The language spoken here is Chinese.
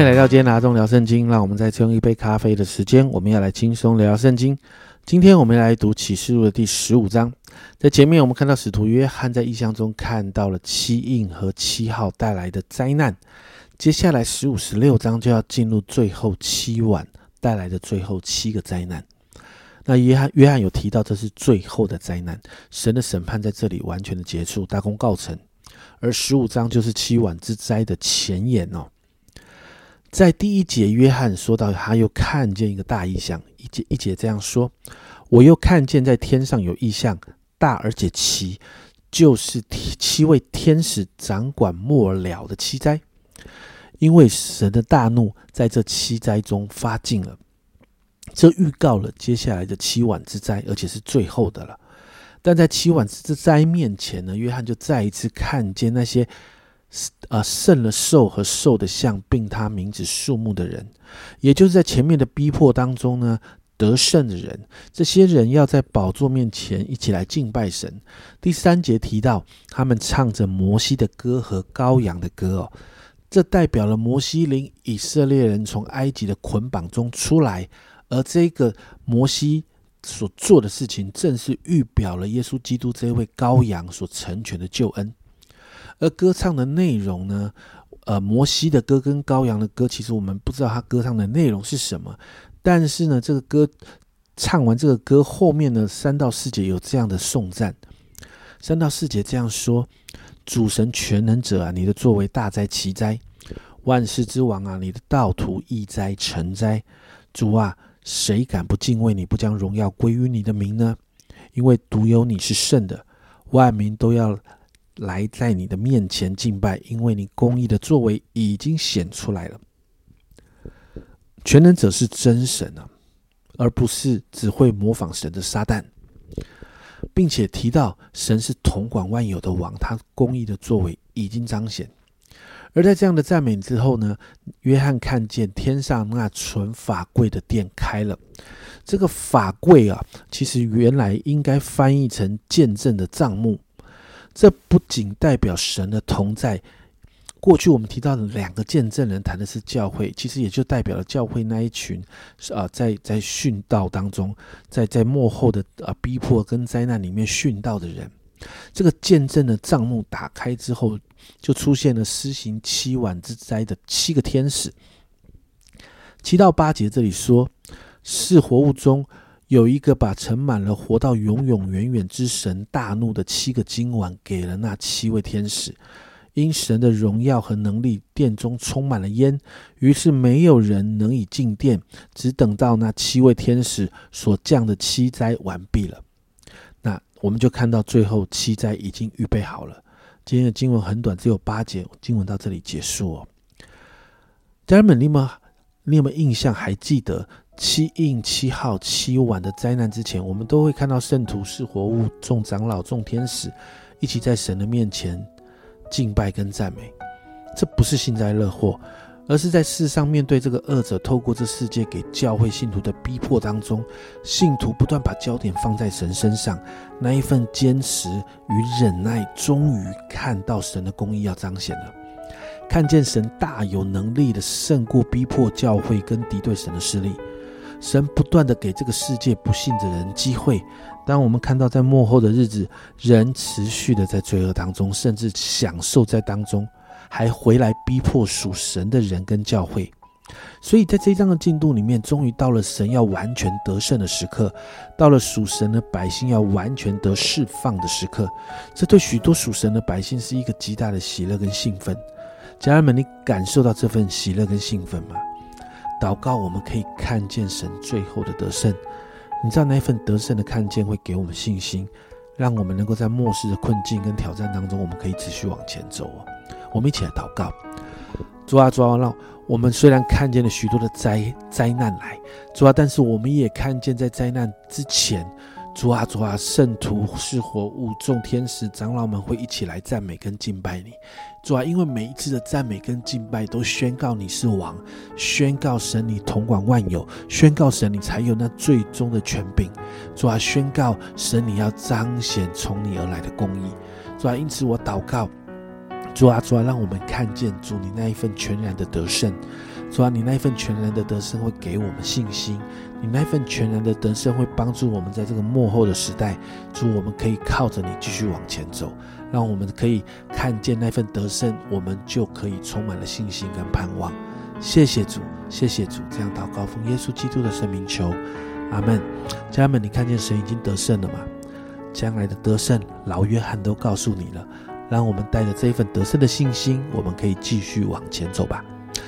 欢迎来到今天拿中聊圣经，让我们再次用一杯咖啡的时间，我们要来轻松聊聊圣经。今天我们来读启示录的第十五章，在前面我们看到使徒约翰在异象中看到了七印和七号带来的灾难，接下来十五、十六章就要进入最后七晚带来的最后七个灾难。那约翰约翰有提到这是最后的灾难，神的审判在这里完全的结束，大功告成。而十五章就是七晚之灾的前言哦。在第一节，约翰说到他又看见一个大异象，一节一节这样说：我又看见在天上有异象，大而且奇，就是七位天使掌管末了的七灾，因为神的大怒在这七灾中发尽了。这预告了接下来的七晚之灾，而且是最后的了。但在七晚之灾面前呢，约翰就再一次看见那些，呃，胜了兽和兽的像，并他名字数目的人，也就是在前面的逼迫当中呢，得胜的人，这些人要在宝座面前一起来敬拜神。第三节提到，他们唱着摩西的歌和羔羊的歌哦，这代表了摩西领以色列人从埃及的捆绑中出来。而这个摩西所做的事情，正是预表了耶稣基督这位羔羊所成全的救恩。而歌唱的内容呢？呃，摩西的歌跟羔羊的歌，其实我们不知道他歌唱的内容是什么。但是呢，这个歌唱完这个歌后面呢，三到四节有这样的颂赞。三到四节这样说：主神全能者啊，你的作为大灾奇灾，万世之王啊，你的道途易灾成灾，主啊。谁敢不敬畏你，不将荣耀归于你的名呢？因为独有你是圣的，万民都要来在你的面前敬拜，因为你公义的作为已经显出来了。全能者是真神啊，而不是只会模仿神的撒旦，并且提到神是统管万有的王，他公义的作为已经彰显。而在这样的赞美之后呢，约翰看见天上那存法柜的殿开了。这个法柜啊，其实原来应该翻译成见证的账目。这不仅代表神的同在。过去我们提到的两个见证人谈的是教会，其实也就代表了教会那一群啊，在在殉道当中，在在幕后的啊逼迫跟灾难里面殉道的人。这个见证的账目打开之后，就出现了施行七晚之灾的七个天使。七到八节这里说，是活物中有一个把盛满了活到永永远远之神大怒的七个金碗给了那七位天使。因神的荣耀和能力，殿中充满了烟，于是没有人能以进殿，只等到那七位天使所降的七灾完毕了。那我们就看到最后七灾已经预备好了。今天的经文很短，只有八节，经文到这里结束哦。家人们，你们你有没有印象？还记得七印七号七晚的灾难之前，我们都会看到圣徒是活物、众长老、众天使一起在神的面前敬拜跟赞美。这不是幸灾乐祸。而是在世上面对这个恶者，透过这世界给教会信徒的逼迫当中，信徒不断把焦点放在神身上，那一份坚持与忍耐，终于看到神的公义要彰显了，看见神大有能力的胜过逼迫教会跟敌对神的势力，神不断的给这个世界不信的人机会。当我们看到在幕后的日子，人持续的在罪恶当中，甚至享受在当中。还回来逼迫属神的人跟教会，所以在这一章的进度里面，终于到了神要完全得胜的时刻，到了属神的百姓要完全得释放的时刻。这对许多属神的百姓是一个极大的喜乐跟兴奋。家人们，你感受到这份喜乐跟兴奋吗？祷告，我们可以看见神最后的得胜。你知道那一份得胜的看见会给我们信心，让我们能够在末世的困境跟挑战当中，我们可以持续往前走哦。我们一起来祷告，主啊，主啊，让我们虽然看见了许多的灾灾难来，主啊，但是我们也看见在灾难之前，主啊，主啊，圣徒是活物，众天使长老们会一起来赞美跟敬拜你，主啊，因为每一次的赞美跟敬拜都宣告你是王，宣告神你统管万有，宣告神你才有那最终的权柄，主啊，宣告神你要彰显从你而来的公义，主啊，因此我祷告。主啊，主啊，让我们看见主你那一份全然的得胜。主啊，你那一份全然的得胜会给我们信心，你那一份全然的得胜会帮助我们在这个幕后的时代，主，我们可以靠着你继续往前走，让我们可以看见那份得胜，我们就可以充满了信心跟盼望。谢谢主，谢谢主，这样祷告奉耶稣基督的圣名求，阿门。家人们，你看见神已经得胜了吗？将来的得胜，老约翰都告诉你了。让我们带着这一份得胜的信心，我们可以继续往前走吧。